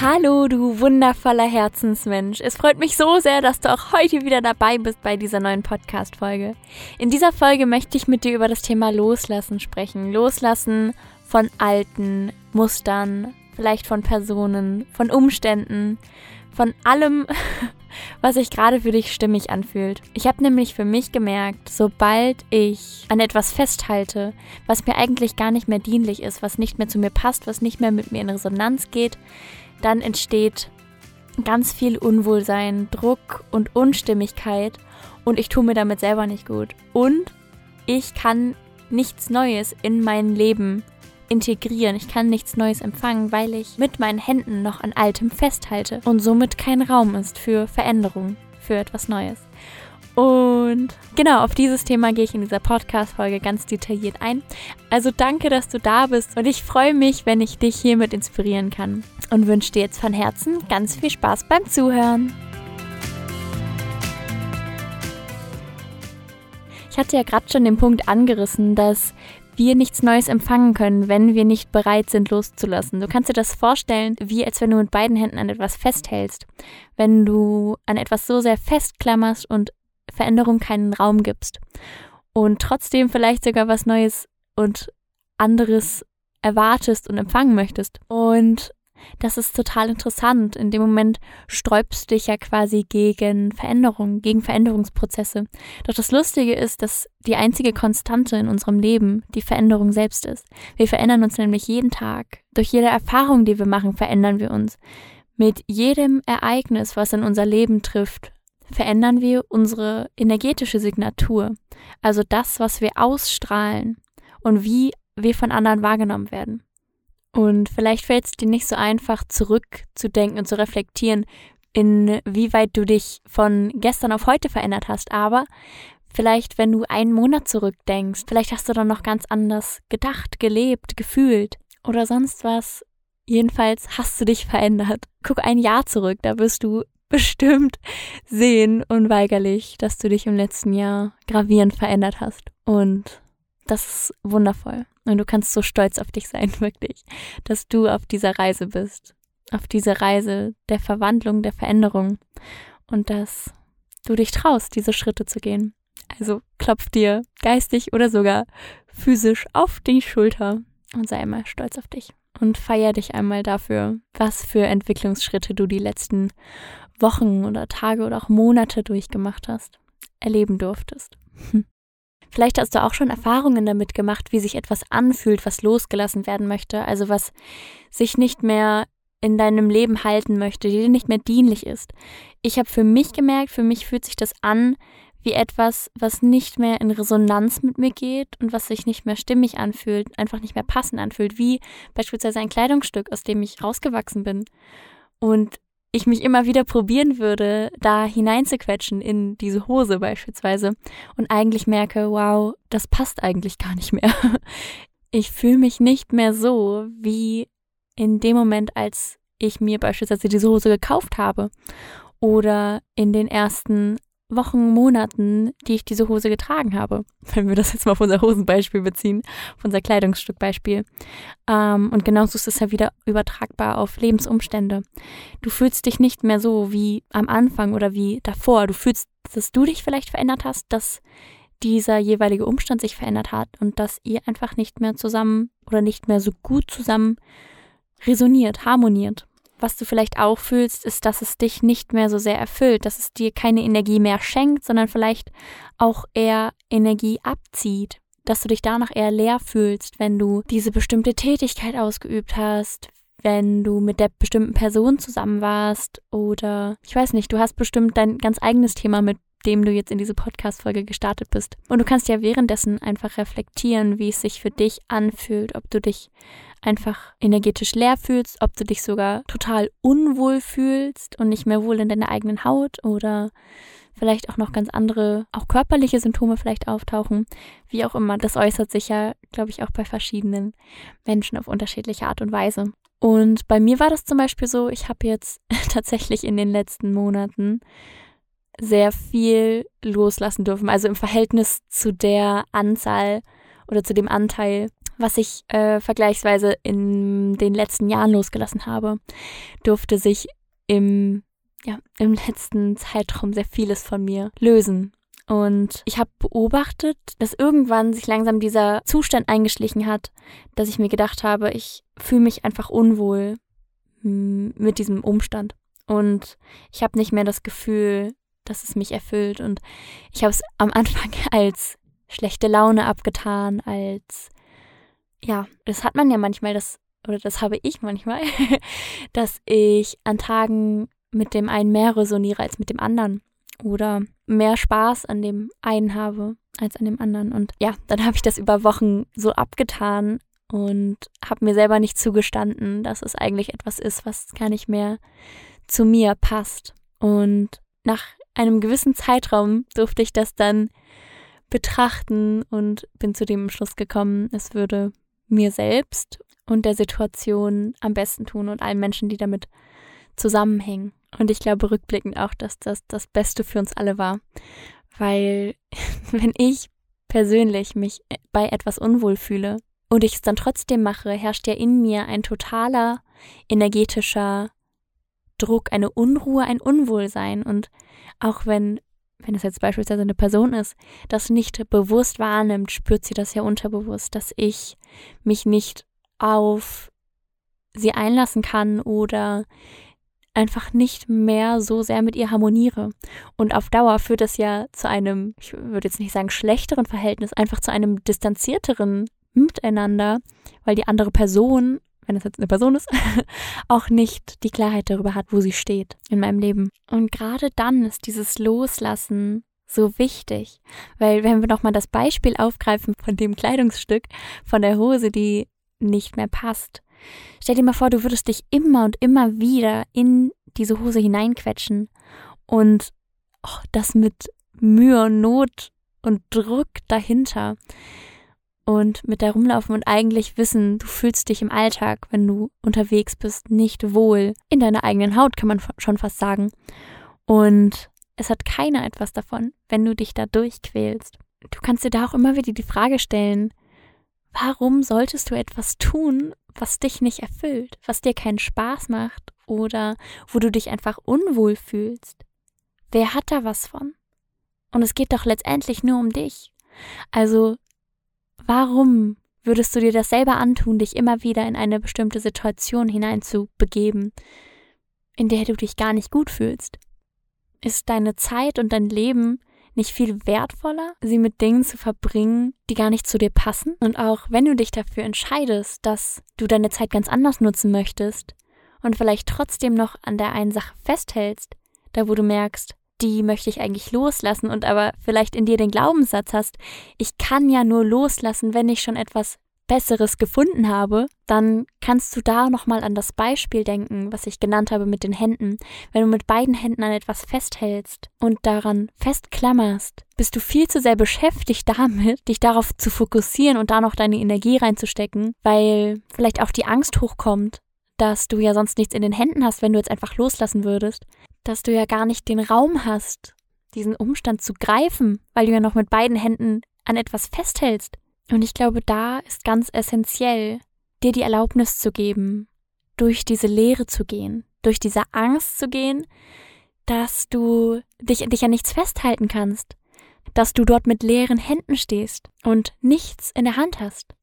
Hallo, du wundervoller Herzensmensch. Es freut mich so sehr, dass du auch heute wieder dabei bist bei dieser neuen Podcast-Folge. In dieser Folge möchte ich mit dir über das Thema Loslassen sprechen. Loslassen von alten Mustern, vielleicht von Personen, von Umständen, von allem, was sich gerade für dich stimmig anfühlt. Ich habe nämlich für mich gemerkt, sobald ich an etwas festhalte, was mir eigentlich gar nicht mehr dienlich ist, was nicht mehr zu mir passt, was nicht mehr mit mir in Resonanz geht, dann entsteht ganz viel Unwohlsein, Druck und Unstimmigkeit und ich tue mir damit selber nicht gut. Und ich kann nichts Neues in mein Leben integrieren. Ich kann nichts Neues empfangen, weil ich mit meinen Händen noch an altem festhalte und somit kein Raum ist für Veränderung, für etwas Neues. Und genau, auf dieses Thema gehe ich in dieser Podcast-Folge ganz detailliert ein. Also danke, dass du da bist und ich freue mich, wenn ich dich hiermit inspirieren kann. Und wünsche dir jetzt von Herzen ganz viel Spaß beim Zuhören. Ich hatte ja gerade schon den Punkt angerissen, dass wir nichts Neues empfangen können, wenn wir nicht bereit sind, loszulassen. Du kannst dir das vorstellen, wie als wenn du mit beiden Händen an etwas festhältst. Wenn du an etwas so sehr festklammerst und Veränderung keinen Raum gibst und trotzdem vielleicht sogar was Neues und anderes erwartest und empfangen möchtest. Und das ist total interessant. In dem Moment sträubst du dich ja quasi gegen Veränderungen, gegen Veränderungsprozesse. Doch das Lustige ist, dass die einzige Konstante in unserem Leben die Veränderung selbst ist. Wir verändern uns nämlich jeden Tag. Durch jede Erfahrung, die wir machen, verändern wir uns. Mit jedem Ereignis, was in unser Leben trifft, verändern wir unsere energetische Signatur, also das, was wir ausstrahlen und wie wir von anderen wahrgenommen werden. Und vielleicht fällt es dir nicht so einfach zurückzudenken und zu reflektieren, inwieweit du dich von gestern auf heute verändert hast, aber vielleicht, wenn du einen Monat zurückdenkst, vielleicht hast du dann noch ganz anders gedacht, gelebt, gefühlt oder sonst was. Jedenfalls hast du dich verändert. Guck ein Jahr zurück, da wirst du bestimmt sehen, unweigerlich, dass du dich im letzten Jahr gravierend verändert hast. Und das ist wundervoll. Und du kannst so stolz auf dich sein, wirklich, dass du auf dieser Reise bist. Auf dieser Reise der Verwandlung, der Veränderung. Und dass du dich traust, diese Schritte zu gehen. Also klopf dir geistig oder sogar physisch auf die Schulter und sei einmal stolz auf dich. Und feier dich einmal dafür, was für Entwicklungsschritte du die letzten Wochen oder Tage oder auch Monate durchgemacht hast, erleben durftest. Vielleicht hast du auch schon Erfahrungen damit gemacht, wie sich etwas anfühlt, was losgelassen werden möchte, also was sich nicht mehr in deinem Leben halten möchte, die dir nicht mehr dienlich ist. Ich habe für mich gemerkt, für mich fühlt sich das an wie etwas, was nicht mehr in Resonanz mit mir geht und was sich nicht mehr stimmig anfühlt, einfach nicht mehr passend anfühlt, wie beispielsweise ein Kleidungsstück, aus dem ich rausgewachsen bin. Und ich mich immer wieder probieren würde, da hineinzuquetschen in diese Hose beispielsweise und eigentlich merke, wow, das passt eigentlich gar nicht mehr. Ich fühle mich nicht mehr so wie in dem Moment, als ich mir beispielsweise diese Hose gekauft habe oder in den ersten Wochen, Monaten, die ich diese Hose getragen habe. Wenn wir das jetzt mal auf unser Hosenbeispiel beziehen, auf unser Kleidungsstückbeispiel. Ähm, und genauso ist es ja wieder übertragbar auf Lebensumstände. Du fühlst dich nicht mehr so wie am Anfang oder wie davor. Du fühlst, dass du dich vielleicht verändert hast, dass dieser jeweilige Umstand sich verändert hat und dass ihr einfach nicht mehr zusammen oder nicht mehr so gut zusammen resoniert, harmoniert. Was du vielleicht auch fühlst, ist, dass es dich nicht mehr so sehr erfüllt, dass es dir keine Energie mehr schenkt, sondern vielleicht auch eher Energie abzieht, dass du dich danach eher leer fühlst, wenn du diese bestimmte Tätigkeit ausgeübt hast, wenn du mit der bestimmten Person zusammen warst oder ich weiß nicht, du hast bestimmt dein ganz eigenes Thema, mit dem du jetzt in diese Podcast-Folge gestartet bist. Und du kannst ja währenddessen einfach reflektieren, wie es sich für dich anfühlt, ob du dich einfach energetisch leer fühlst, ob du dich sogar total unwohl fühlst und nicht mehr wohl in deiner eigenen Haut oder vielleicht auch noch ganz andere, auch körperliche Symptome vielleicht auftauchen. Wie auch immer, das äußert sich ja, glaube ich, auch bei verschiedenen Menschen auf unterschiedliche Art und Weise. Und bei mir war das zum Beispiel so, ich habe jetzt tatsächlich in den letzten Monaten sehr viel loslassen dürfen. Also im Verhältnis zu der Anzahl oder zu dem Anteil was ich äh, vergleichsweise in den letzten Jahren losgelassen habe, durfte sich im, ja, im letzten Zeitraum sehr vieles von mir lösen. Und ich habe beobachtet, dass irgendwann sich langsam dieser Zustand eingeschlichen hat, dass ich mir gedacht habe, ich fühle mich einfach unwohl mit diesem Umstand. Und ich habe nicht mehr das Gefühl, dass es mich erfüllt. Und ich habe es am Anfang als schlechte Laune abgetan, als ja, das hat man ja manchmal, das, oder das habe ich manchmal, dass ich an Tagen mit dem einen mehr resoniere als mit dem anderen. Oder mehr Spaß an dem einen habe als an dem anderen. Und ja, dann habe ich das über Wochen so abgetan und habe mir selber nicht zugestanden, dass es eigentlich etwas ist, was gar nicht mehr zu mir passt. Und nach einem gewissen Zeitraum durfte ich das dann betrachten und bin zu dem Schluss gekommen, es würde mir selbst und der Situation am besten tun und allen Menschen, die damit zusammenhängen. Und ich glaube rückblickend auch, dass das das Beste für uns alle war, weil wenn ich persönlich mich bei etwas unwohl fühle und ich es dann trotzdem mache, herrscht ja in mir ein totaler energetischer Druck, eine Unruhe, ein Unwohlsein. Und auch wenn wenn es jetzt beispielsweise eine Person ist, das nicht bewusst wahrnimmt, spürt sie das ja unterbewusst, dass ich mich nicht auf sie einlassen kann oder einfach nicht mehr so sehr mit ihr harmoniere. Und auf Dauer führt das ja zu einem, ich würde jetzt nicht sagen schlechteren Verhältnis, einfach zu einem distanzierteren Miteinander, weil die andere Person wenn es jetzt eine Person ist, auch nicht die Klarheit darüber hat, wo sie steht in meinem Leben. Und gerade dann ist dieses Loslassen so wichtig, weil wenn wir nochmal das Beispiel aufgreifen von dem Kleidungsstück, von der Hose, die nicht mehr passt. Stell dir mal vor, du würdest dich immer und immer wieder in diese Hose hineinquetschen und oh, das mit Mühe und Not und Druck dahinter und mit da rumlaufen und eigentlich wissen, du fühlst dich im Alltag, wenn du unterwegs bist, nicht wohl in deiner eigenen Haut, kann man schon fast sagen. Und es hat keiner etwas davon, wenn du dich da durchquälst. Du kannst dir da auch immer wieder die Frage stellen, warum solltest du etwas tun, was dich nicht erfüllt, was dir keinen Spaß macht oder wo du dich einfach unwohl fühlst? Wer hat da was von? Und es geht doch letztendlich nur um dich. Also Warum würdest du dir das selber antun, dich immer wieder in eine bestimmte Situation hineinzubegeben, in der du dich gar nicht gut fühlst? Ist deine Zeit und dein Leben nicht viel wertvoller, sie mit Dingen zu verbringen, die gar nicht zu dir passen? Und auch wenn du dich dafür entscheidest, dass du deine Zeit ganz anders nutzen möchtest und vielleicht trotzdem noch an der einen Sache festhältst, da wo du merkst, die möchte ich eigentlich loslassen und aber vielleicht in dir den Glaubenssatz hast, ich kann ja nur loslassen, wenn ich schon etwas Besseres gefunden habe, dann kannst du da nochmal an das Beispiel denken, was ich genannt habe mit den Händen. Wenn du mit beiden Händen an etwas festhältst und daran festklammerst, bist du viel zu sehr beschäftigt damit, dich darauf zu fokussieren und da noch deine Energie reinzustecken, weil vielleicht auch die Angst hochkommt, dass du ja sonst nichts in den Händen hast, wenn du jetzt einfach loslassen würdest dass du ja gar nicht den Raum hast, diesen Umstand zu greifen, weil du ja noch mit beiden Händen an etwas festhältst. Und ich glaube, da ist ganz essentiell, dir die Erlaubnis zu geben, durch diese Leere zu gehen, durch diese Angst zu gehen, dass du dich, dich an nichts festhalten kannst, dass du dort mit leeren Händen stehst und nichts in der Hand hast.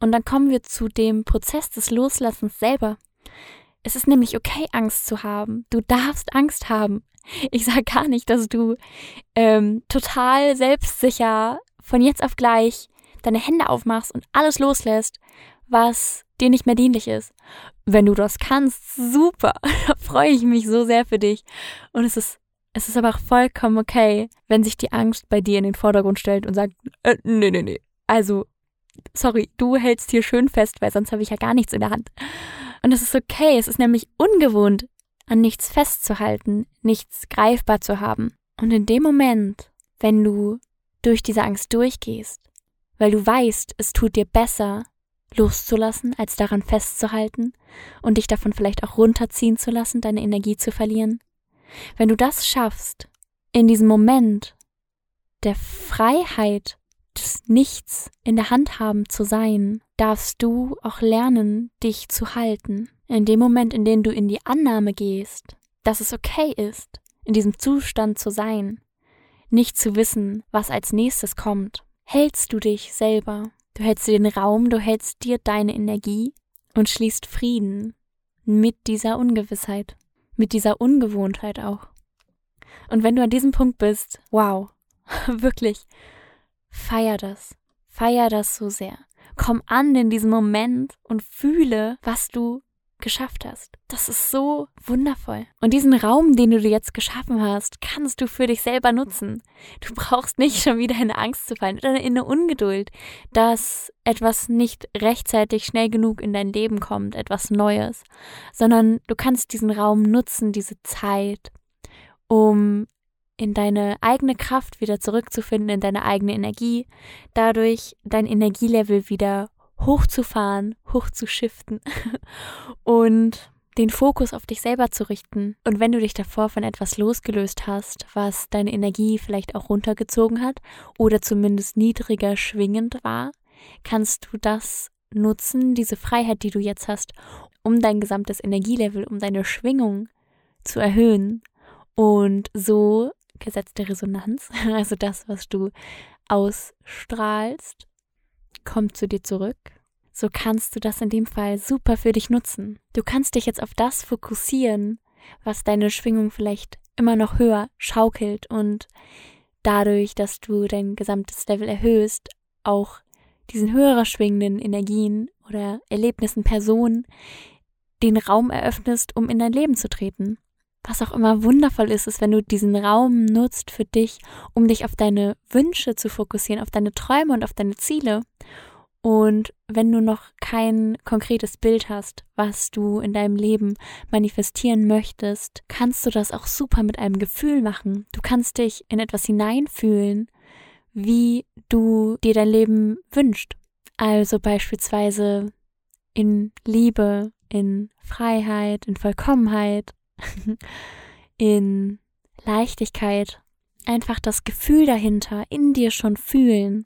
Und dann kommen wir zu dem Prozess des Loslassens selber. Es ist nämlich okay, Angst zu haben. Du darfst Angst haben. Ich sage gar nicht, dass du ähm, total selbstsicher von jetzt auf gleich deine Hände aufmachst und alles loslässt, was dir nicht mehr dienlich ist. Wenn du das kannst, super. Da freue ich mich so sehr für dich. Und es ist, es ist aber auch vollkommen okay, wenn sich die Angst bei dir in den Vordergrund stellt und sagt, äh, nee, nee, nee. Also, sorry, du hältst hier schön fest, weil sonst habe ich ja gar nichts in der Hand. Und es ist okay, es ist nämlich ungewohnt, an nichts festzuhalten, nichts greifbar zu haben. Und in dem Moment, wenn du durch diese Angst durchgehst, weil du weißt, es tut dir besser, loszulassen, als daran festzuhalten und dich davon vielleicht auch runterziehen zu lassen, deine Energie zu verlieren. Wenn du das schaffst, in diesem Moment der Freiheit das Nichts in der Hand haben zu sein, darfst du auch lernen, dich zu halten. In dem Moment, in dem du in die Annahme gehst, dass es okay ist, in diesem Zustand zu sein, nicht zu wissen, was als nächstes kommt, hältst du dich selber. Du hältst dir den Raum, du hältst dir deine Energie und schließt Frieden mit dieser Ungewissheit, mit dieser Ungewohntheit auch. Und wenn du an diesem Punkt bist, wow, wirklich, feier das. Feier das so sehr. Komm an in diesem Moment und fühle, was du geschafft hast. Das ist so wundervoll. Und diesen Raum, den du dir jetzt geschaffen hast, kannst du für dich selber nutzen. Du brauchst nicht schon wieder in Angst zu fallen oder in eine Ungeduld, dass etwas nicht rechtzeitig schnell genug in dein Leben kommt, etwas Neues, sondern du kannst diesen Raum nutzen, diese Zeit, um in deine eigene Kraft wieder zurückzufinden, in deine eigene Energie, dadurch dein Energielevel wieder hochzufahren, hochzuschiften und den Fokus auf dich selber zu richten. Und wenn du dich davor von etwas losgelöst hast, was deine Energie vielleicht auch runtergezogen hat oder zumindest niedriger schwingend war, kannst du das nutzen, diese Freiheit, die du jetzt hast, um dein gesamtes Energielevel, um deine Schwingung zu erhöhen und so Gesetz der Resonanz, also das, was du ausstrahlst, kommt zu dir zurück, so kannst du das in dem Fall super für dich nutzen. Du kannst dich jetzt auf das fokussieren, was deine Schwingung vielleicht immer noch höher schaukelt und dadurch, dass du dein gesamtes Level erhöhst, auch diesen höherer schwingenden Energien oder Erlebnissen, Personen den Raum eröffnest, um in dein Leben zu treten. Was auch immer wundervoll ist, ist, wenn du diesen Raum nutzt für dich, um dich auf deine Wünsche zu fokussieren, auf deine Träume und auf deine Ziele und wenn du noch kein konkretes Bild hast, was du in deinem Leben manifestieren möchtest, kannst du das auch super mit einem Gefühl machen. Du kannst dich in etwas hineinfühlen, wie du dir dein Leben wünschst. Also beispielsweise in Liebe, in Freiheit, in Vollkommenheit, in Leichtigkeit. Einfach das Gefühl dahinter in dir schon fühlen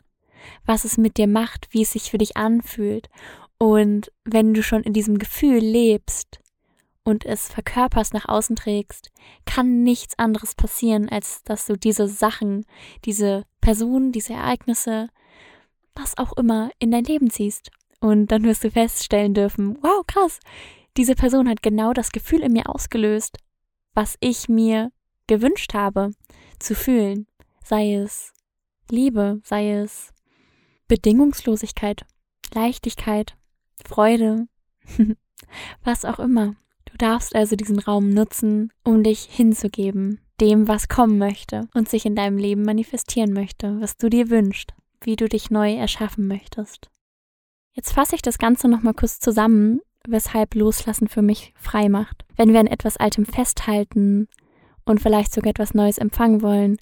was es mit dir macht, wie es sich für dich anfühlt. Und wenn du schon in diesem Gefühl lebst und es verkörperst, nach außen trägst, kann nichts anderes passieren, als dass du diese Sachen, diese Personen, diese Ereignisse, was auch immer, in dein Leben ziehst. Und dann wirst du feststellen dürfen, wow, krass, diese Person hat genau das Gefühl in mir ausgelöst, was ich mir gewünscht habe zu fühlen. Sei es Liebe, sei es Bedingungslosigkeit, Leichtigkeit, Freude, was auch immer. Du darfst also diesen Raum nutzen, um dich hinzugeben, dem, was kommen möchte und sich in deinem Leben manifestieren möchte, was du dir wünschst, wie du dich neu erschaffen möchtest. Jetzt fasse ich das Ganze nochmal kurz zusammen, weshalb Loslassen für mich frei macht. Wenn wir an etwas Altem festhalten, und vielleicht sogar etwas Neues empfangen wollen,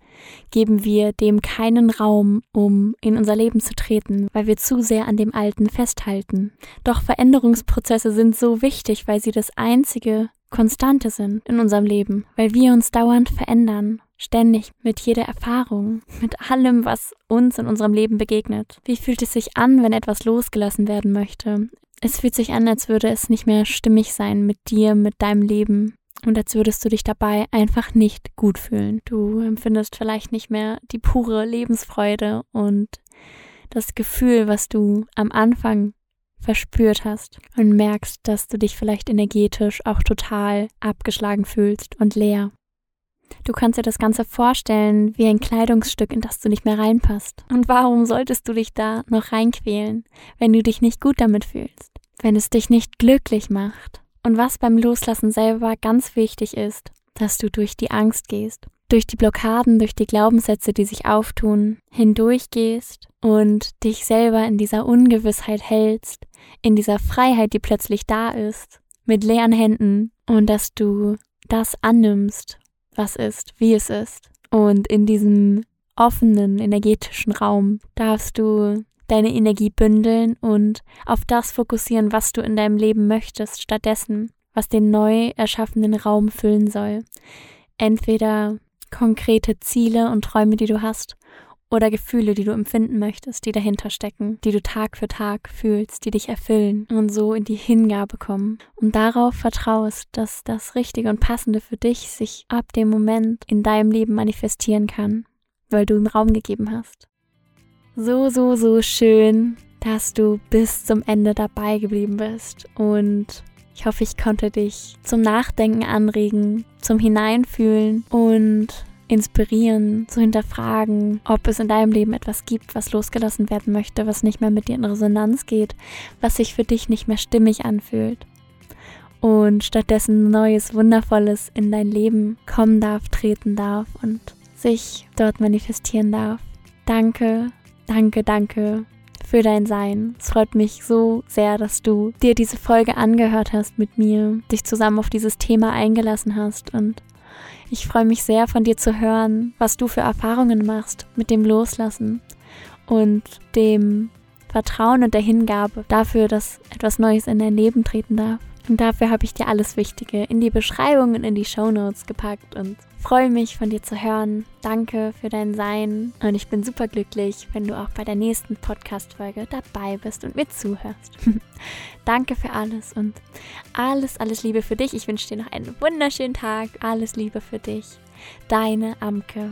geben wir dem keinen Raum, um in unser Leben zu treten, weil wir zu sehr an dem Alten festhalten. Doch Veränderungsprozesse sind so wichtig, weil sie das einzige Konstante sind in unserem Leben, weil wir uns dauernd verändern, ständig mit jeder Erfahrung, mit allem, was uns in unserem Leben begegnet. Wie fühlt es sich an, wenn etwas losgelassen werden möchte? Es fühlt sich an, als würde es nicht mehr stimmig sein mit dir, mit deinem Leben, und als würdest du dich dabei einfach nicht gut fühlen. Du empfindest vielleicht nicht mehr die pure Lebensfreude und das Gefühl, was du am Anfang verspürt hast und merkst, dass du dich vielleicht energetisch auch total abgeschlagen fühlst und leer. Du kannst dir das Ganze vorstellen wie ein Kleidungsstück, in das du nicht mehr reinpasst. Und warum solltest du dich da noch reinquälen, wenn du dich nicht gut damit fühlst, wenn es dich nicht glücklich macht? Und was beim Loslassen selber ganz wichtig ist, dass du durch die Angst gehst, durch die Blockaden, durch die Glaubenssätze, die sich auftun, hindurchgehst und dich selber in dieser Ungewissheit hältst, in dieser Freiheit, die plötzlich da ist, mit leeren Händen und dass du das annimmst, was ist, wie es ist. Und in diesem offenen energetischen Raum darfst du deine Energie bündeln und auf das fokussieren, was du in deinem Leben möchtest, stattdessen, was den neu erschaffenen Raum füllen soll. Entweder konkrete Ziele und Träume, die du hast, oder Gefühle, die du empfinden möchtest, die dahinter stecken, die du Tag für Tag fühlst, die dich erfüllen und so in die Hingabe kommen und darauf vertraust, dass das Richtige und Passende für dich sich ab dem Moment in deinem Leben manifestieren kann, weil du ihm Raum gegeben hast. So, so, so schön, dass du bis zum Ende dabei geblieben bist. Und ich hoffe, ich konnte dich zum Nachdenken anregen, zum Hineinfühlen und inspirieren, zu hinterfragen, ob es in deinem Leben etwas gibt, was losgelassen werden möchte, was nicht mehr mit dir in Resonanz geht, was sich für dich nicht mehr stimmig anfühlt. Und stattdessen Neues, Wundervolles in dein Leben kommen darf, treten darf und sich dort manifestieren darf. Danke, danke, danke für dein Sein. Es freut mich so sehr, dass du dir diese Folge angehört hast mit mir, dich zusammen auf dieses Thema eingelassen hast und ich freue mich sehr von dir zu hören, was du für Erfahrungen machst mit dem Loslassen und dem Vertrauen und der Hingabe dafür, dass etwas Neues in dein Leben treten darf. Und dafür habe ich dir alles Wichtige in die Beschreibung und in die Show Notes gepackt und freue mich von dir zu hören. Danke für dein Sein und ich bin super glücklich, wenn du auch bei der nächsten Podcast-Folge dabei bist und mir zuhörst. Danke für alles und alles, alles Liebe für dich. Ich wünsche dir noch einen wunderschönen Tag. Alles Liebe für dich. Deine Amke.